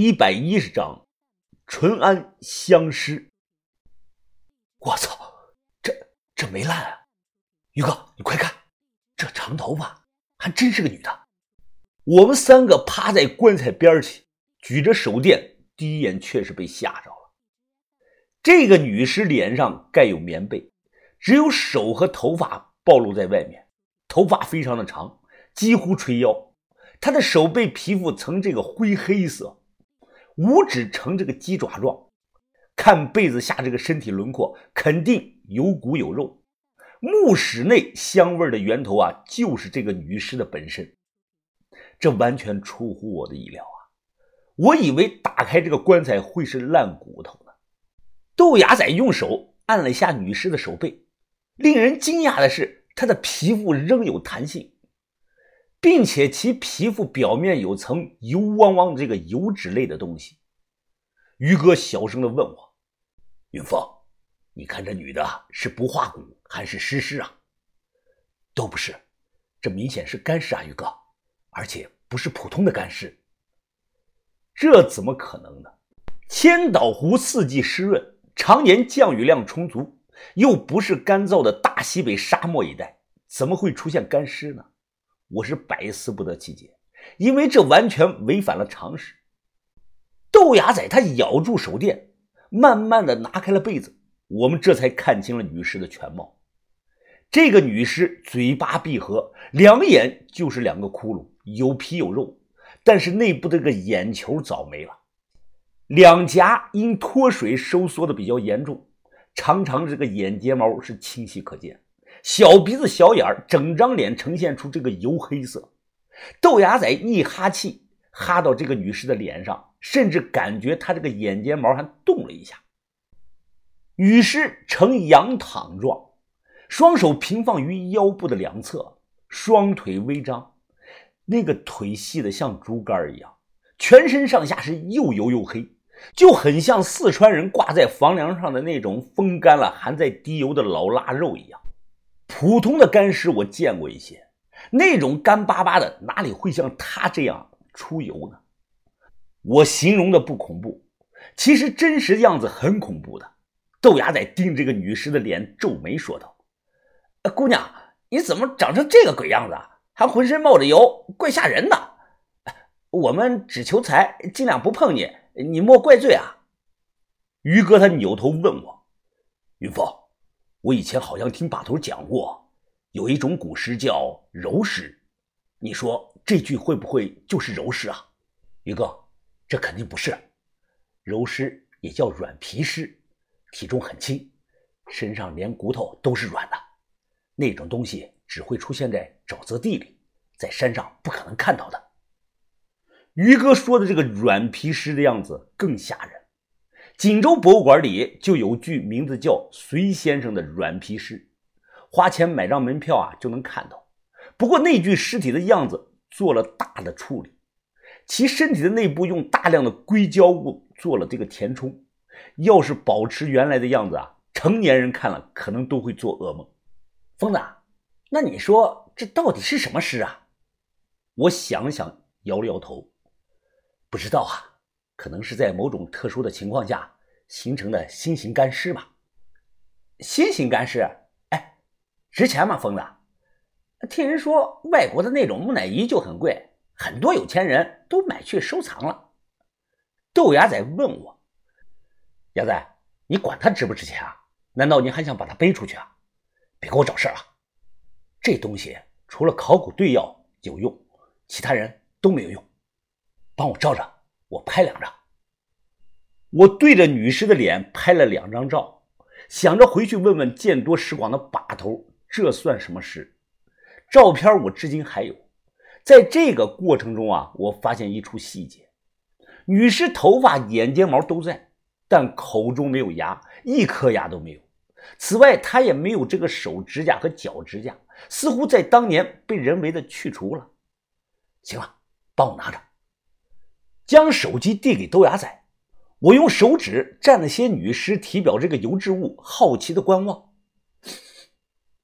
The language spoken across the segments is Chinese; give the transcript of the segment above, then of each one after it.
一百一十章，淳安相尸。我操，这这没烂啊！于哥，你快看，这长头发还真是个女的。我们三个趴在棺材边儿去，举着手电，第一眼确实被吓着了。这个女尸脸上盖有棉被，只有手和头发暴露在外面，头发非常的长，几乎垂腰。她的手背皮肤呈这个灰黑色。五指呈这个鸡爪状，看被子下这个身体轮廓，肯定有骨有肉。墓室内香味的源头啊，就是这个女尸的本身。这完全出乎我的意料啊！我以为打开这个棺材会是烂骨头呢。豆芽仔用手按了一下女尸的手背，令人惊讶的是，她的皮肤仍有弹性。并且其皮肤表面有层油汪汪的这个油脂类的东西。于哥小声的问我：“云峰，你看这女的是不化骨还是尸尸啊？”“都不是，这明显是干尸啊，于哥，而且不是普通的干尸。这怎么可能呢？千岛湖四季湿润，常年降雨量充足，又不是干燥的大西北沙漠一带，怎么会出现干尸呢？”我是百思不得其解，因为这完全违反了常识。豆芽仔他咬住手电，慢慢的拿开了被子，我们这才看清了女尸的全貌。这个女尸嘴巴闭合，两眼就是两个窟窿，有皮有肉，但是内部这个眼球早没了。两颊因脱水收缩的比较严重，长长的这个眼睫毛是清晰可见。小鼻子、小眼儿，整张脸呈现出这个油黑色。豆芽仔一哈气，哈到这个女尸的脸上，甚至感觉他这个眼睫毛还动了一下。女尸呈仰躺状，双手平放于腰部的两侧，双腿微张，那个腿细的像竹竿一样，全身上下是又油又黑，就很像四川人挂在房梁上的那种风干了还在滴油的老腊肉一样。普通的干尸我见过一些，那种干巴巴的哪里会像他这样出油呢？我形容的不恐怖，其实真实的样子很恐怖的。豆芽仔盯这个女尸的脸，皱眉说道：“姑娘，你怎么长成这个鬼样子啊，还浑身冒着油，怪吓人的。我们只求财，尽量不碰你，你莫怪罪啊。”于哥他扭头问我：“云峰。”我以前好像听把头讲过，有一种古诗叫柔诗，你说这句会不会就是柔诗啊？于哥，这肯定不是，柔尸也叫软皮尸，体重很轻，身上连骨头都是软的，那种东西只会出现在沼泽地里，在山上不可能看到的。于哥说的这个软皮尸的样子更吓人。锦州博物馆里就有具名字叫隋先生的软皮尸，花钱买张门票啊就能看到。不过那具尸体的样子做了大的处理，其身体的内部用大量的硅胶物做了这个填充。要是保持原来的样子啊，成年人看了可能都会做噩梦。疯子，那你说这到底是什么尸啊？我想想，摇了摇头，不知道啊。可能是在某种特殊的情况下形成的新型干尸吧。新型干尸，哎，值钱吗？疯子，听人说外国的那种木乃伊就很贵，很多有钱人都买去收藏了。豆芽仔问我：“芽仔，你管它值不值钱啊？难道你还想把它背出去啊？别给我找事儿啊！这东西除了考古队要有用，其他人都没有用。帮我照着。”我拍两张，我对着女尸的脸拍了两张照，想着回去问问见多识广的把头，这算什么事？照片我至今还有。在这个过程中啊，我发现一处细节：女尸头发、眼睫毛都在，但口中没有牙，一颗牙都没有。此外，她也没有这个手指甲和脚指甲，似乎在当年被人为的去除了。行了，帮我拿着。将手机递给豆芽仔，我用手指蘸了些女尸体表这个油脂物，好奇的观望。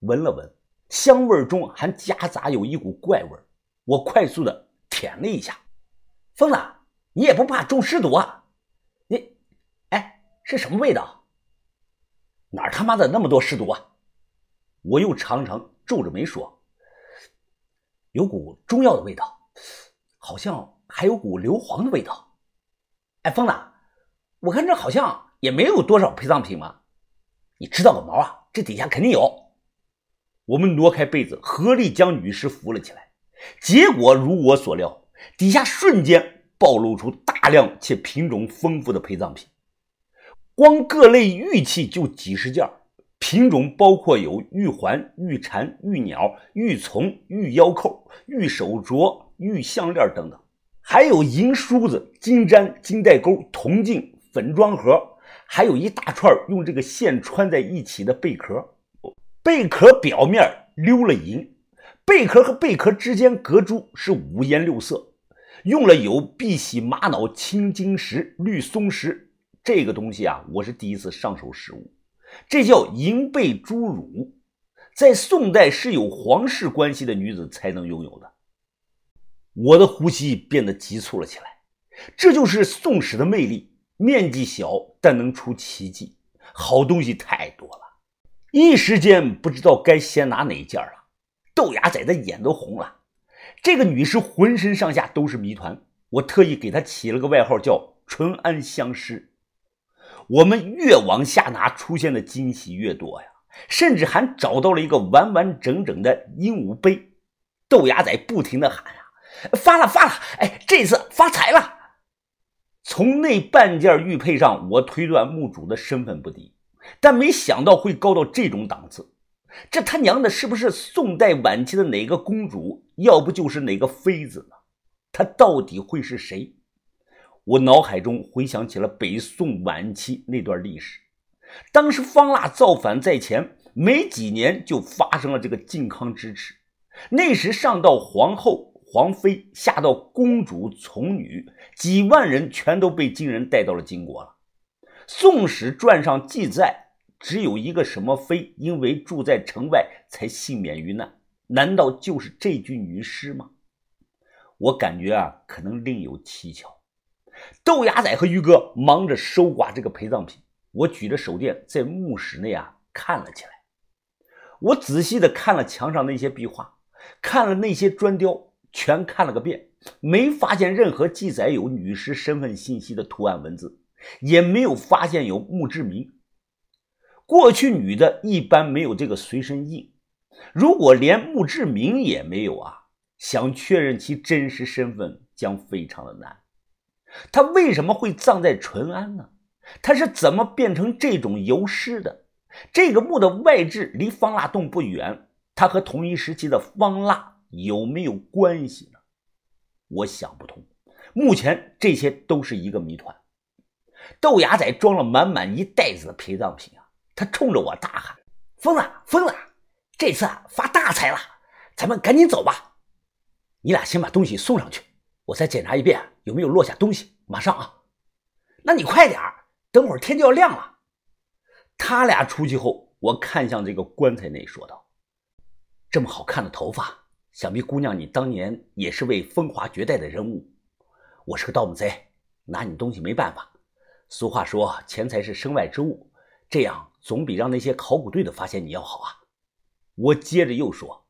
闻了闻，香味中还夹杂有一股怪味我快速的舔了一下。疯子，你也不怕中尸毒啊？你，哎，是什么味道？哪他妈的那么多尸毒啊？我又常常皱着眉说：“有股中药的味道，好像还有股硫磺的味道。”哎，疯子，我看这好像也没有多少陪葬品嘛。你知道个毛啊？这底下肯定有。我们挪开被子，合力将女尸扶了起来。结果如我所料，底下瞬间暴露出大量且品种丰富的陪葬品，光各类玉器就几十件，品种包括有玉环、玉蝉、玉鸟、玉琮、玉腰扣、玉手镯、玉项链等等，还有银梳子、金簪、金带钩、铜镜、粉装盒，还有一大串用这个线穿在一起的贝壳，贝壳表面溜了银。贝壳和贝壳之间隔珠是五颜六色，用了有碧玺玛瑙、青金石、绿松石。这个东西啊，我是第一次上手实物，这叫银贝珠乳，在宋代是有皇室关系的女子才能拥有的。我的呼吸变得急促了起来，这就是宋史的魅力，面积小但能出奇迹，好东西太多了，一时间不知道该先拿哪一件了。豆芽仔的眼都红了，这个女尸浑身上下都是谜团，我特意给她起了个外号叫“淳安相尸”。我们越往下拿，出现的惊喜越多呀，甚至还找到了一个完完整整的鹦鹉杯。豆芽仔不停的喊呀：“发了发了！哎，这次发财了！”从那半件玉佩上，我推断墓主的身份不低，但没想到会高到这种档次。这他娘的，是不是宋代晚期的哪个公主？要不就是哪个妃子呢？她到底会是谁？我脑海中回想起了北宋晚期那段历史。当时方腊造反在前，没几年就发生了这个靖康之耻。那时上到皇后、皇妃，下到公主、从女，几万人全都被金人带到了金国了。《宋史》传上记载。只有一个什么妃，因为住在城外才幸免于难？难道就是这具女尸吗？我感觉啊，可能另有蹊跷。豆芽仔和于哥忙着收刮这个陪葬品，我举着手电在墓室内啊看了起来。我仔细的看了墙上那些壁画，看了那些砖雕，全看了个遍，没发现任何记载有女尸身份信息的图案文字，也没有发现有墓志铭。过去女的一般没有这个随身印，如果连墓志铭也没有啊，想确认其真实身份将非常的难。他为什么会葬在淳安呢？他是怎么变成这种游尸的？这个墓的外置离方腊洞不远，他和同一时期的方腊有没有关系呢？我想不通。目前这些都是一个谜团。豆芽仔装了满满一袋子的陪葬品啊！他冲着我大喊：“疯了，疯了，这次发大财了！咱们赶紧走吧！你俩先把东西送上去，我再检查一遍有没有落下东西。马上啊！那你快点，等会儿天就要亮了。”他俩出去后，我看向这个棺材内说道：“这么好看的头发，想必姑娘你当年也是位风华绝代的人物。我是个盗墓贼，拿你东西没办法。俗话说，钱财是身外之物，这样。”总比让那些考古队的发现你要好啊！我接着又说：“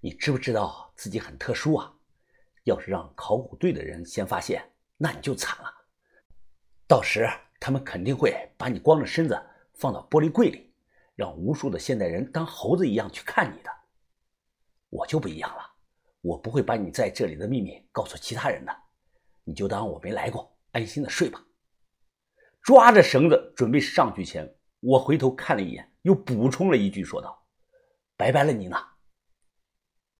你知不知道自己很特殊啊？要是让考古队的人先发现，那你就惨了。到时他们肯定会把你光着身子放到玻璃柜里，让无数的现代人当猴子一样去看你的。我就不一样了，我不会把你在这里的秘密告诉其他人的，你就当我没来过，安心的睡吧。”抓着绳子准备上去前。我回头看了一眼，又补充了一句，说道：“拜拜了，你呢。”